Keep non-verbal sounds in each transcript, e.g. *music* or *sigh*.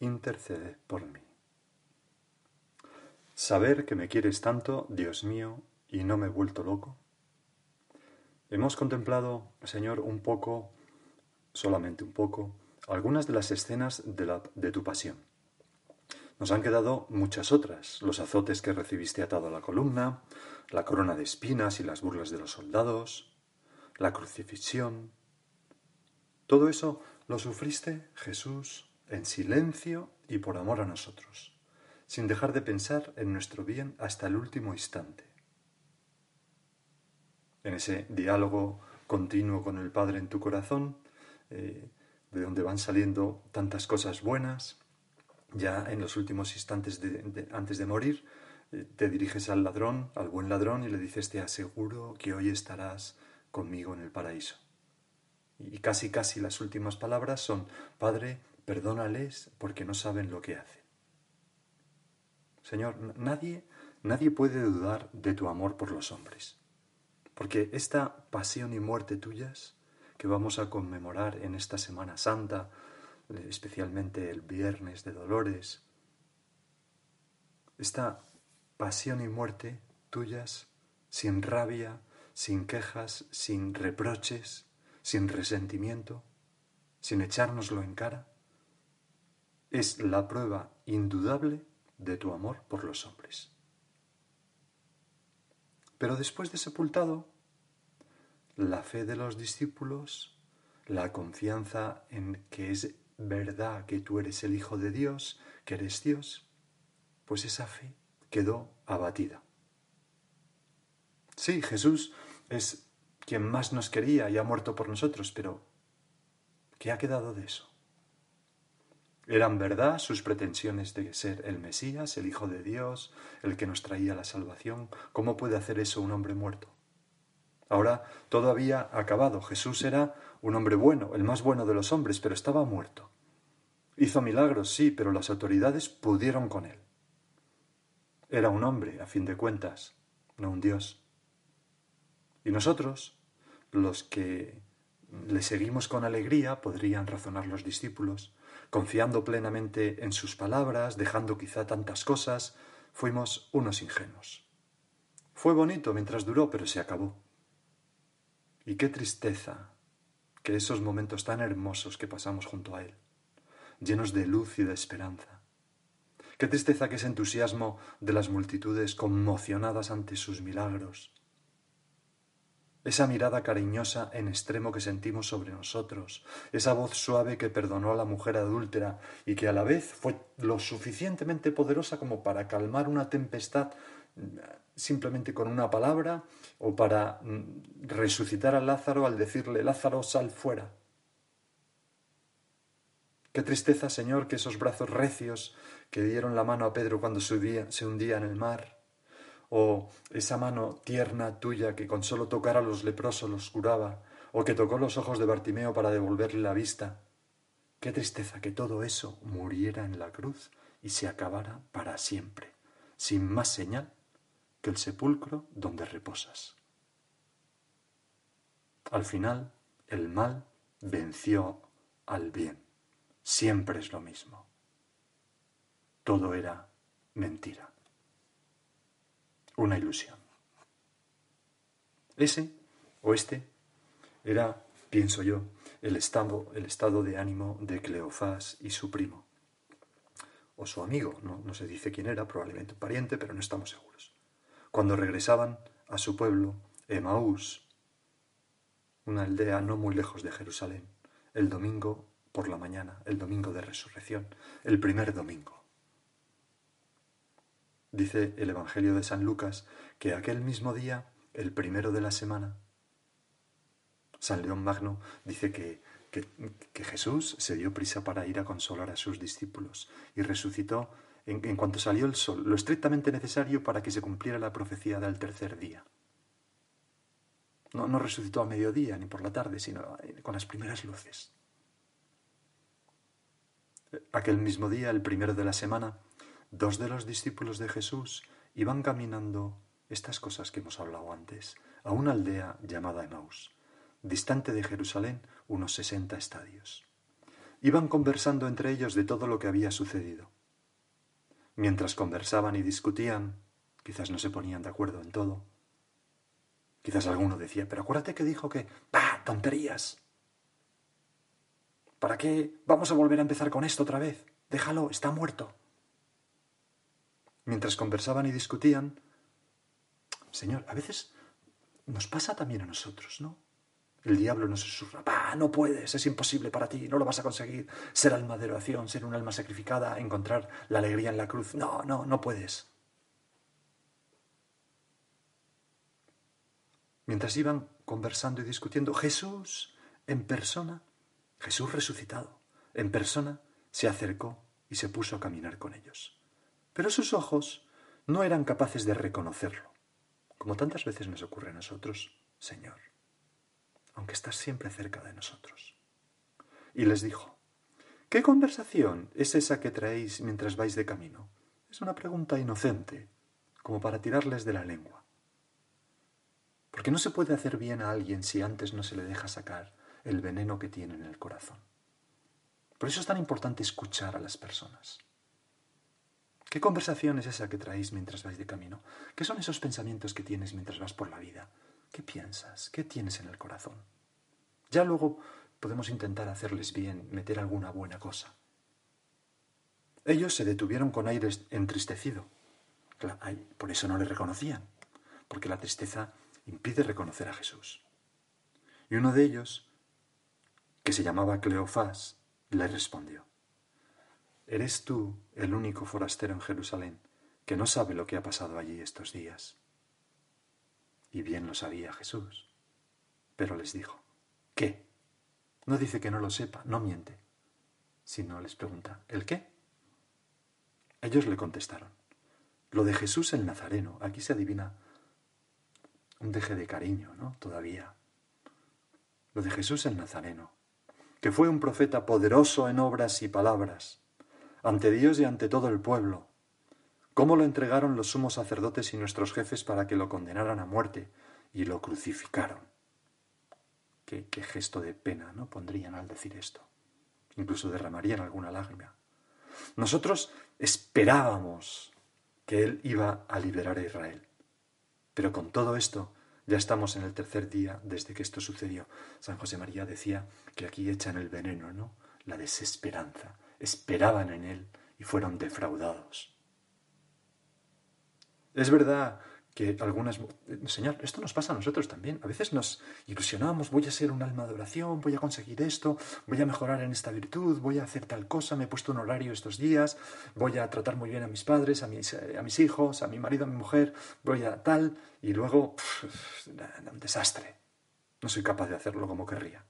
intercede por mí. Saber que me quieres tanto, Dios mío, y no me he vuelto loco. Hemos contemplado, Señor, un poco, solamente un poco, algunas de las escenas de, la, de tu pasión. Nos han quedado muchas otras, los azotes que recibiste atado a la columna, la corona de espinas y las burlas de los soldados, la crucifixión. Todo eso lo sufriste, Jesús, en silencio y por amor a nosotros, sin dejar de pensar en nuestro bien hasta el último instante. En ese diálogo continuo con el Padre en tu corazón, eh, de donde van saliendo tantas cosas buenas, ya en los últimos instantes antes de morir, eh, te diriges al ladrón, al buen ladrón, y le dices, te aseguro que hoy estarás conmigo en el paraíso. Y casi, casi las últimas palabras son, Padre, perdónales porque no saben lo que hacen. Señor, nadie, nadie puede dudar de tu amor por los hombres, porque esta pasión y muerte tuyas que vamos a conmemorar en esta Semana Santa, especialmente el viernes de Dolores, esta pasión y muerte tuyas, sin rabia, sin quejas, sin reproches, sin resentimiento, sin echárnoslo en cara, es la prueba indudable de tu amor por los hombres. Pero después de sepultado, la fe de los discípulos, la confianza en que es verdad que tú eres el Hijo de Dios, que eres Dios, pues esa fe quedó abatida. Sí, Jesús es quien más nos quería y ha muerto por nosotros, pero ¿qué ha quedado de eso? ¿Eran verdad sus pretensiones de ser el Mesías, el Hijo de Dios, el que nos traía la salvación? ¿Cómo puede hacer eso un hombre muerto? Ahora todo había acabado. Jesús era un hombre bueno, el más bueno de los hombres, pero estaba muerto. Hizo milagros, sí, pero las autoridades pudieron con él. Era un hombre, a fin de cuentas, no un Dios. Y nosotros, los que le seguimos con alegría, podrían razonar los discípulos, confiando plenamente en sus palabras, dejando quizá tantas cosas, fuimos unos ingenuos. Fue bonito mientras duró, pero se acabó. Y qué tristeza que esos momentos tan hermosos que pasamos junto a Él, llenos de luz y de esperanza. Qué tristeza que ese entusiasmo de las multitudes conmocionadas ante sus milagros, esa mirada cariñosa en extremo que sentimos sobre nosotros, esa voz suave que perdonó a la mujer adúltera y que a la vez fue lo suficientemente poderosa como para calmar una tempestad mm, simplemente con una palabra o para mm, resucitar a Lázaro al decirle, Lázaro, sal fuera. Qué tristeza, Señor, que esos brazos recios que dieron la mano a Pedro cuando se hundía en el mar, o esa mano tierna tuya que con solo tocar a los leprosos los curaba, o que tocó los ojos de Bartimeo para devolverle la vista. Qué tristeza que todo eso muriera en la cruz y se acabara para siempre, sin más señal que el sepulcro donde reposas. Al final, el mal venció al bien. Siempre es lo mismo. Todo era mentira una ilusión. Ese o este era, pienso yo, el estado, de ánimo de Cleofás y su primo, o su amigo, no, no se dice quién era, probablemente un pariente, pero no estamos seguros. Cuando regresaban a su pueblo, Emaús, una aldea no muy lejos de Jerusalén, el domingo por la mañana, el domingo de resurrección, el primer domingo. Dice el Evangelio de San Lucas que aquel mismo día, el primero de la semana, San León Magno dice que que, Jesús se dio prisa para ir a consolar a sus discípulos y resucitó en, cuanto salió el sol, lo estrictamente necesario para que se cumpliera la profecía del tercer día. No, no resucitó a mediodía ni por la tarde, sino con las primeras luces. Aquel mismo día, el primero de la semana, dos de los discípulos de Jesús iban caminando estas cosas que hemos hablado antes, a una aldea llamada Emaús, distante de Jerusalén unos sesenta estadios. Iban conversando entre ellos de todo lo que había sucedido. Mientras conversaban y discutían, quizás no se ponían de acuerdo en todo. Quizás alguno decía, pero acuérdate que dijo que, ¡bah! tonterías. ¿Para qué vamos a volver a empezar con esto otra vez? Déjalo, está muerto. Mientras conversaban y discutían, Señor, a veces nos pasa también a nosotros, ¿no? El diablo nos susurra, ¡Bah, no puedes, es imposible para ti, no lo vas a conseguir, ser alma de oración, ser un alma sacrificada, encontrar la alegría en la cruz. No, no, no puedes. Mientras iban conversando y discutiendo, Jesús en persona, Jesús resucitado, en persona, se acercó y se puso a caminar con ellos. Pero sus ojos no eran capaces de reconocerlo como tantas veces nos ocurre a nosotros, Señor, aunque estás siempre cerca de nosotros. Y les dijo, ¿qué conversación es esa que traéis mientras vais de camino? Es una pregunta inocente, como para tirarles de la lengua. Porque no se puede hacer bien a alguien si antes no se le deja sacar el veneno que tiene en el corazón. Por eso es tan importante escuchar a las personas. ¿Qué conversación es esa que traéis mientras vais de camino? ¿Qué son esos pensamientos que tienes mientras vas por la vida? ¿Qué piensas? ¿Qué tienes en el corazón? Ya luego podemos intentar hacerles bien, meter alguna buena cosa. Ellos se detuvieron con aire entristecido. Por eso no le reconocían, porque la tristeza impide reconocer a Jesús. Y uno de ellos, que se llamaba Cleofás, le respondió, Eres tú el único forastero en Jerusalén que no sabe lo que ha pasado allí estos días. Y bien lo sabía Jesús. Pero les dijo, ¿qué? No dice que no lo sepa, no miente, sino les pregunta, ¿el qué? Ellos le contestaron, lo de Jesús el Nazareno, aquí se adivina un deje de cariño, ¿no? Todavía. Lo de Jesús el Nazareno, que fue un profeta poderoso en obras y palabras, ante Dios y ante todo el pueblo. ¿Cómo lo entregaron los sumos sacerdotes y nuestros jefes para que lo condenaran a muerte y lo crucificaron? Qué, qué gesto de pena no pondrían al decir esto. Incluso derramarían alguna lágrima. Nosotros esperábamos que Él iba a liberar a Israel. Pero con todo esto, ya estamos en el tercer día desde que esto sucedió. San José María decía que aquí echan el veneno, ¿no? La desesperanza, esperaban en Él y fueron defraudados. Es verdad que algunas... Señor, esto nos pasa a nosotros también. A veces nos ilusionamos, voy a ser un alma de oración, voy a conseguir esto, voy a mejorar en esta virtud, voy a hacer tal cosa, me he puesto un horario estos días, voy a tratar muy bien a mis padres, a mis, mis hijos, a mi marido, a mi mujer, voy a tal, y luego... un desastre. No soy capaz de hacerlo como querría.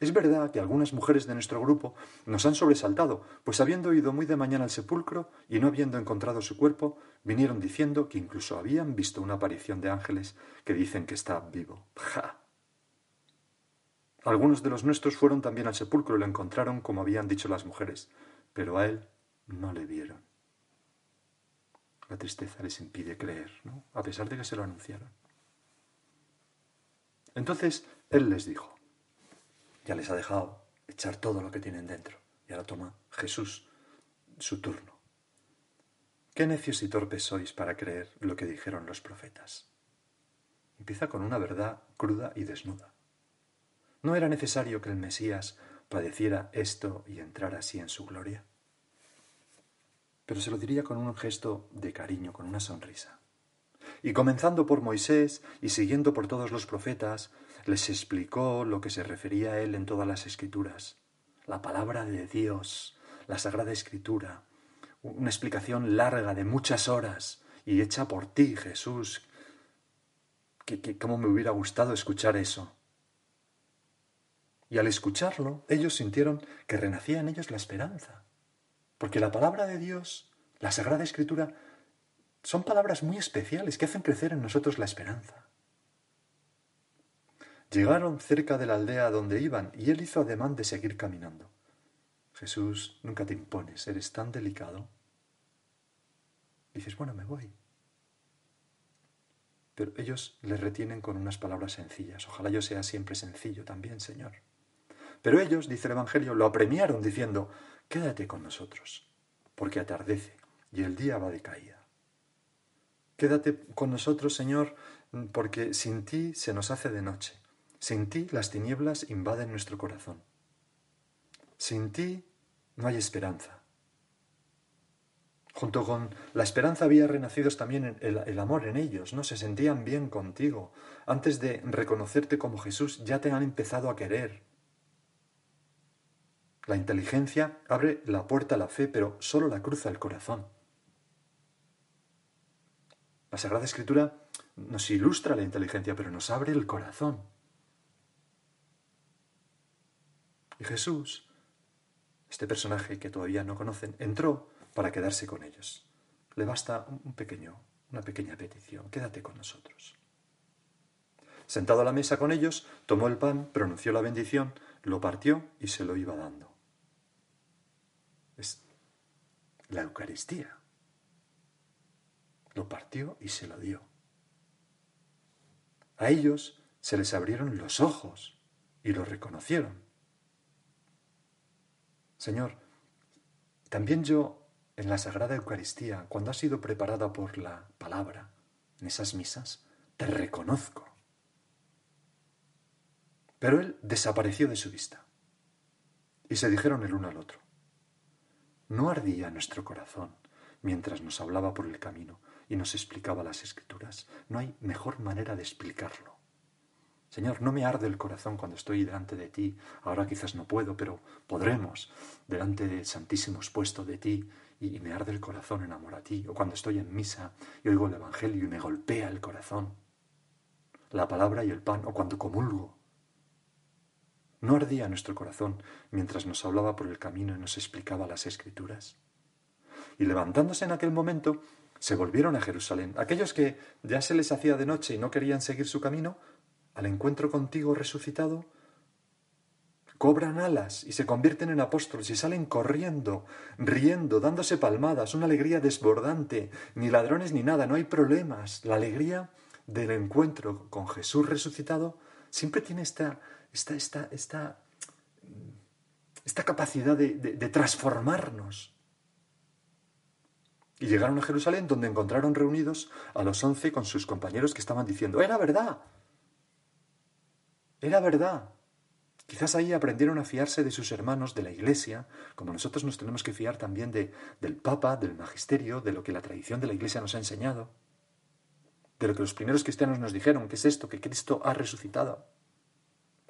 Es verdad que algunas mujeres de nuestro grupo nos han sobresaltado, pues habiendo ido muy de mañana al sepulcro y no habiendo encontrado su cuerpo, vinieron diciendo que incluso habían visto una aparición de ángeles que dicen que está vivo. ¡Ja! Algunos de los nuestros fueron también al sepulcro y lo encontraron como habían dicho las mujeres, pero a él no le vieron. La tristeza les impide creer, ¿no? A pesar de que se lo anunciaron. Entonces él les dijo, ya les ha dejado echar todo lo que tienen dentro. Y ahora toma Jesús su turno. Qué necios y torpes sois para creer lo que dijeron los profetas. Empieza con una verdad cruda y desnuda. ¿No era necesario que el Mesías padeciera esto y entrara así en su gloria? Pero se lo diría con un gesto de cariño, con una sonrisa. Y comenzando por Moisés y siguiendo por todos los profetas, les explicó lo que se refería a él en todas las escrituras, la palabra de Dios, la Sagrada Escritura, una explicación larga de muchas horas y hecha por ti, Jesús, que, cómo me hubiera gustado escuchar eso. Y al escucharlo, ellos sintieron que renacía en ellos la esperanza. Porque la palabra de Dios, la Sagrada Escritura, son palabras muy especiales que hacen crecer en nosotros la esperanza. Llegaron cerca de la aldea donde iban y él hizo ademán de seguir caminando. Jesús, nunca te impones, eres tan delicado. Dices, bueno, me voy. Pero ellos le retienen con unas palabras sencillas. Ojalá yo sea siempre sencillo también, Señor. Pero ellos, dice el Evangelio, lo apremiaron diciendo, quédate con nosotros, porque atardece y el día va de caída. Quédate con nosotros, Señor, porque sin ti se nos hace de noche. Sin ti las tinieblas invaden nuestro corazón. Sin ti no hay esperanza. Junto con la esperanza había renacido también el, el, amor en ellos, ¿no? Se sentían bien contigo. Antes de reconocerte como Jesús, ya te han empezado a querer. La inteligencia abre la puerta a la fe, pero solo la cruza el corazón. La Sagrada Escritura nos ilustra la inteligencia, pero nos abre el corazón. Y Jesús, este personaje que todavía no conocen, entró para quedarse con ellos. Le basta un pequeño, una pequeña petición, quédate con nosotros. Sentado a la mesa con ellos, tomó el pan, pronunció la bendición, lo partió y se lo iba dando. Es la Eucaristía. Lo partió y se lo dio. A ellos se les abrieron los ojos y lo reconocieron. Señor, también yo en la Sagrada Eucaristía, cuando ha sido preparada por la palabra, en esas misas, te reconozco. Pero él desapareció de su vista. Y se dijeron el uno al otro. ¿No ardía nuestro corazón mientras nos hablaba por el camino y nos explicaba las escrituras? No hay mejor manera de explicarlo. Señor, no me arde el corazón cuando estoy delante de ti. Ahora quizás no puedo, pero podremos delante del Santísimo expuesto de ti y me arde el corazón en amor a ti. O cuando estoy en misa y oigo el Evangelio y me golpea el corazón. La palabra y el pan, o cuando comulgo. ¿No ardía nuestro corazón mientras nos hablaba por el camino y nos explicaba las escrituras? Y levantándose en aquel momento, se volvieron a Jerusalén. Aquellos que ya se les hacía de noche y no querían seguir su camino, al encuentro contigo resucitado, cobran alas y se convierten en apóstoles y salen corriendo, riendo, dándose palmadas, una alegría desbordante, ni ladrones ni nada, no hay problemas. La alegría del encuentro con Jesús resucitado siempre tiene esta, esta, esta, esta, esta capacidad de, de transformarnos. Y llegaron a Jerusalén donde encontraron reunidos a los once con sus compañeros que estaban diciendo, era verdad, era verdad. Quizás ahí aprendieron a fiarse de sus hermanos, de la Iglesia, como nosotros nos tenemos que fiar también de, del Papa, del Magisterio, de lo que la tradición de la Iglesia nos ha enseñado, de lo que los primeros cristianos nos dijeron, que es esto, que Cristo ha resucitado,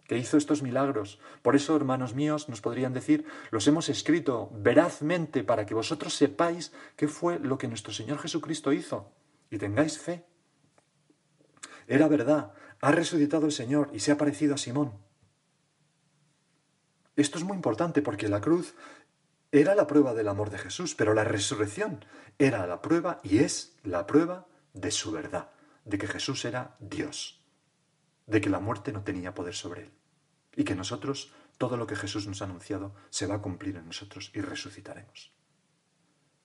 que hizo estos milagros. Por eso, hermanos míos, nos podrían decir, los hemos escrito verazmente para que vosotros sepáis qué fue lo que nuestro Señor Jesucristo hizo y tengáis fe. Era verdad, ha resucitado el Señor y se ha parecido a Simón. Esto es muy importante porque la cruz era la prueba del amor de Jesús, pero la resurrección era la prueba y es la prueba de su verdad, de que Jesús era Dios, de que la muerte no tenía poder sobre él y que nosotros, todo lo que Jesús nos ha anunciado, se va a cumplir en nosotros y resucitaremos.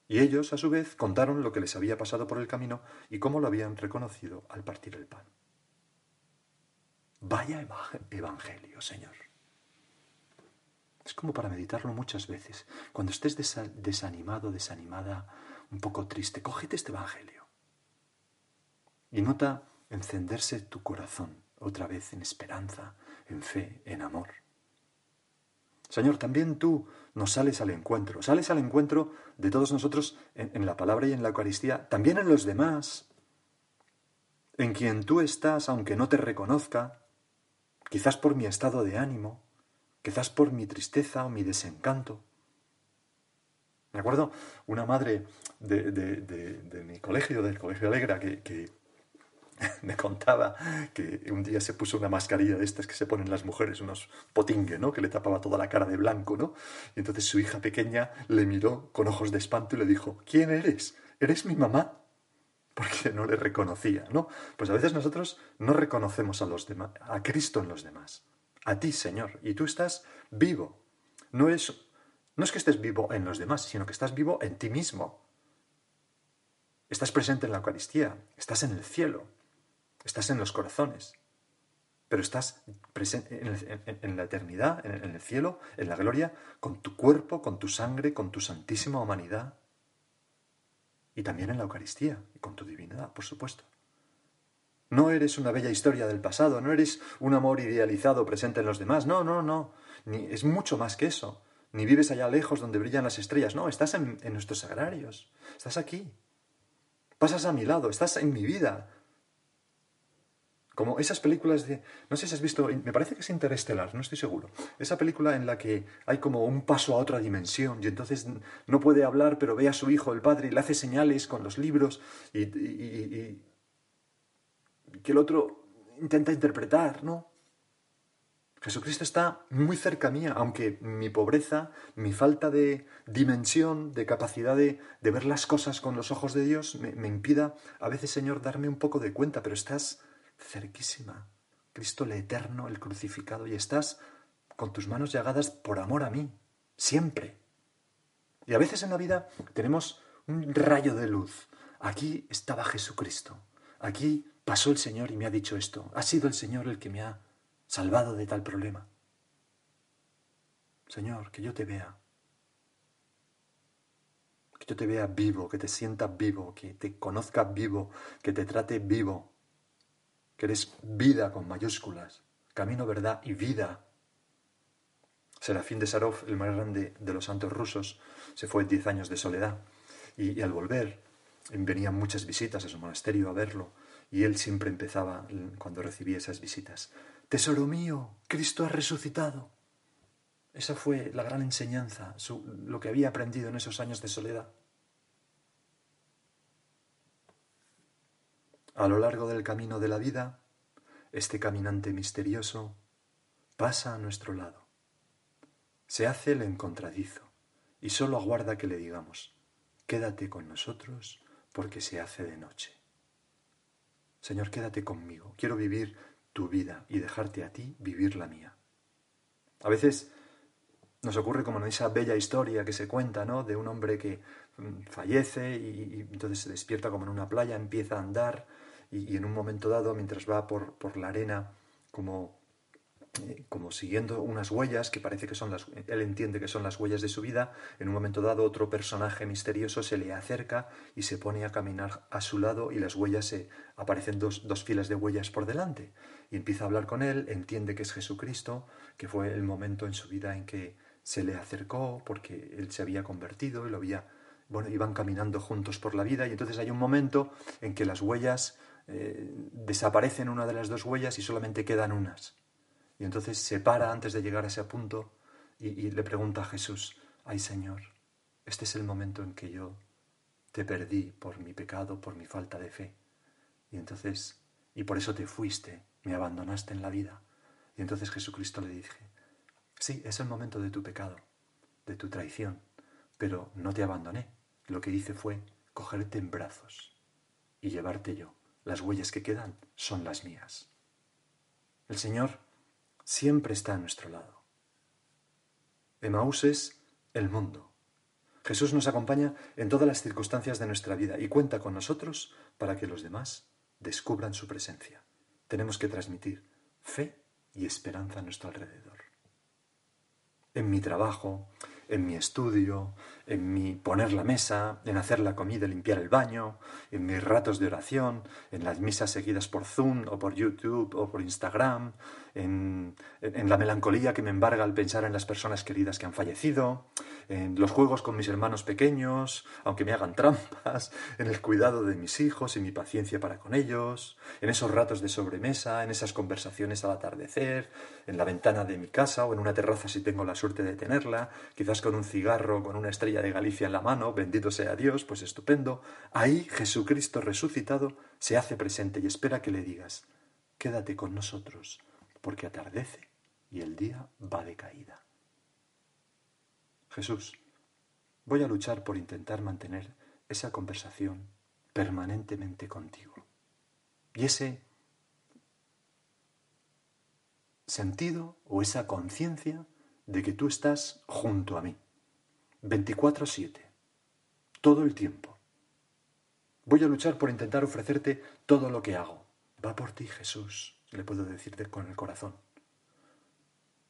Y ellos, a su vez, contaron lo que les había pasado por el camino y cómo lo habían reconocido al partir el pan. Vaya evangelio, Señor. Es como para meditarlo muchas veces. Cuando estés desanimado, desanimada, un poco triste, cógete este evangelio. Y nota encenderse tu corazón otra vez en esperanza, en fe, en amor. Señor, también tú nos sales al encuentro, sales al encuentro de todos nosotros en, la palabra y en la Eucaristía, también en los demás, en quien tú estás, aunque no te reconozca, quizás por mi estado de ánimo, quizás por mi tristeza o mi desencanto. Me acuerdo una madre de, mi colegio, del Colegio Alegra, que, *laughs* me contaba que un día se puso una mascarilla de estas que se ponen las mujeres, unos potingue, ¿no? Que le tapaba toda la cara de blanco, ¿no? Y entonces su hija pequeña le miró con ojos de espanto y le dijo, ¿quién eres? ¿Eres mi mamá? Porque no le reconocía, ¿no? Pues a veces nosotros no reconocemos a los demás, a Cristo en los demás, a ti, Señor, y tú estás vivo. No es, no es que estés vivo en los demás, sino que estás vivo en ti mismo. Estás presente en la Eucaristía, estás en el cielo. Estás en los corazones, pero estás presente en, la eternidad, en el cielo, en la gloria, con tu cuerpo, con tu sangre, con tu santísima humanidad. Y también en la Eucaristía, y con tu divinidad, por supuesto. No eres una bella historia del pasado, no eres un amor idealizado presente en los demás, no, no, no. Ni, es mucho más que eso. Ni vives allá lejos donde brillan las estrellas, no, estás en, nuestros sagrarios, estás aquí. Pasas a mi lado, estás en mi vida, como esas películas de... No sé si has visto, me parece que es Interestelar, no estoy seguro. Esa película en la que hay como un paso a otra dimensión y entonces no puede hablar, pero ve a su hijo, el padre, y le hace señales con los libros y, que el otro intenta interpretar, ¿no? Jesucristo está muy cerca mía, aunque mi pobreza, mi falta de dimensión, de capacidad de, ver las cosas con los ojos de Dios, me, me impida a veces, Señor, darme un poco de cuenta, pero estás cerquísima. Cristo el eterno, el crucificado, y estás con tus manos llagadas por amor a mí, siempre. Y a veces en la vida tenemos un rayo de luz. Aquí estaba Jesucristo. Aquí pasó el Señor y me ha dicho esto. Ha sido el Señor el que me ha salvado de tal problema. Señor, que yo te vea. Que yo te vea vivo, que te sienta vivo, que te conozca vivo, que te trate vivo, que eres vida con mayúsculas, camino, verdad y vida. Serafín de Sarov, el más grande de los santos rusos, se fue diez años de soledad y, al volver venían muchas visitas a su monasterio a verlo y él siempre empezaba cuando recibía esas visitas. Tesoro mío, Cristo ha resucitado. Esa fue la gran enseñanza, lo que había aprendido en esos años de soledad. A lo largo del camino de la vida, este caminante misterioso pasa a nuestro lado. Se hace el encontradizo y solo aguarda que le digamos, quédate con nosotros porque se hace de noche. Señor, quédate conmigo, quiero vivir tu vida y dejarte a ti vivir la mía. A veces nos ocurre como en esa bella historia que se cuenta, ¿no? De un hombre que mm, fallece y, y entonces se despierta como en una playa, empieza a andar y, en un momento dado, mientras va por, por la arena, como, eh, como siguiendo unas huellas que parece que son las, él entiende que son las huellas de su vida, en un momento dado otro personaje misterioso se le acerca y se pone a caminar a su lado y las huellas se aparecen dos, dos filas de huellas por delante. Y empieza a hablar con él, entiende que es Jesucristo, que fue el momento en su vida en que se le acercó porque él se había convertido y lo había bueno, iban caminando juntos por la vida. Y entonces hay un momento en que las huellas eh, desaparecen una de las dos huellas y solamente quedan unas. Y entonces se para antes de llegar a ese punto y, y le pregunta a Jesús, ay Señor, este es el momento en que yo te perdí por mi pecado, por mi falta de fe. Y entonces, y por eso te fuiste, me abandonaste en la vida. Y entonces Jesucristo le dije, sí, es el momento de tu pecado, de tu traición, pero no te abandoné. Lo que hice fue cogerte en brazos y llevarte yo las huellas que quedan son las mías. El Señor siempre está a nuestro lado. Emaús es el mundo. Jesús nos acompaña en todas las circunstancias de nuestra vida y cuenta con nosotros para que los demás descubran su presencia. Tenemos que transmitir fe y esperanza a nuestro alrededor. En mi trabajo, en mi estudio, en mi poner la mesa, en hacer la comida, limpiar el baño, en mis ratos de oración, en las misas seguidas por Zoom o por YouTube o por Instagram, en, la melancolía que me embarga al pensar en las personas queridas que han fallecido, en los juegos con mis hermanos pequeños, aunque me hagan trampas, en el cuidado de mis hijos y mi paciencia para con ellos, en esos ratos de sobremesa, en esas conversaciones al atardecer, en la ventana de mi casa o en una terraza si tengo la suerte de tenerla, quizás con un cigarro, con una estrella de Galicia en la mano, bendito sea Dios, pues estupendo. Ahí Jesucristo resucitado se hace presente y espera que le digas, quédate con nosotros, porque atardece y el día va de caída. Jesús, voy a luchar por intentar mantener esa conversación permanentemente contigo. Y ese sentido o esa conciencia de que tú estás junto a mí, 24/7, todo el tiempo. Voy a luchar por intentar ofrecerte todo lo que hago. Va por ti, Jesús, le puedo decirte con el corazón.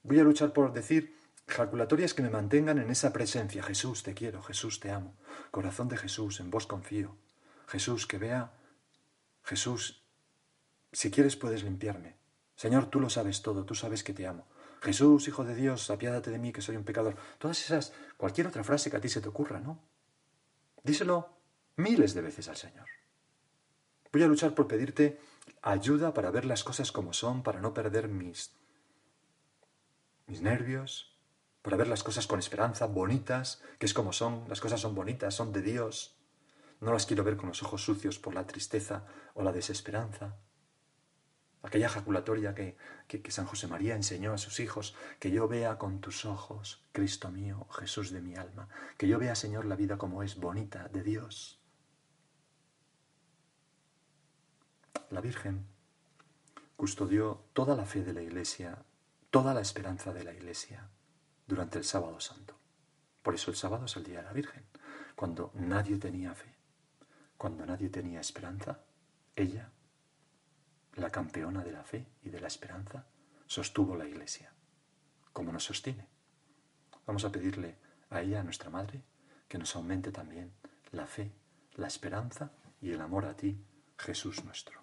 Voy a luchar por decir Jaculatorias que me mantengan en esa presencia. Jesús, te quiero, Jesús, te amo. Corazón de Jesús, en vos confío. Jesús, que vea. Jesús, si quieres puedes limpiarme. Señor, tú lo sabes todo, tú sabes que te amo. Jesús, Hijo de Dios, apiádate de mí que soy un pecador. Todas esas, cualquier otra frase que a ti se te ocurra, ¿no? Díselo miles de veces al Señor. Voy a luchar por pedirte ayuda para ver las cosas como son, para no perder mis, mis nervios, para ver las cosas con esperanza, bonitas, que es como son, las cosas son bonitas, son de Dios. No las quiero ver con los ojos sucios por la tristeza o la desesperanza. Aquella ejaculatoria que, que, que, San José María enseñó a sus hijos, que yo vea con tus ojos, Cristo mío, Jesús de mi alma, que yo vea, Señor, la vida como es bonita, de Dios. La Virgen custodió toda la fe de la Iglesia, toda la esperanza de la Iglesia durante el sábado santo. Por eso el sábado es el día de la Virgen. Cuando nadie tenía fe, cuando nadie tenía esperanza, ella, la campeona de la fe y de la esperanza, sostuvo la iglesia, como nos sostiene. Vamos a pedirle a ella, a nuestra Madre, que nos aumente también la fe, la esperanza y el amor a ti, Jesús nuestro.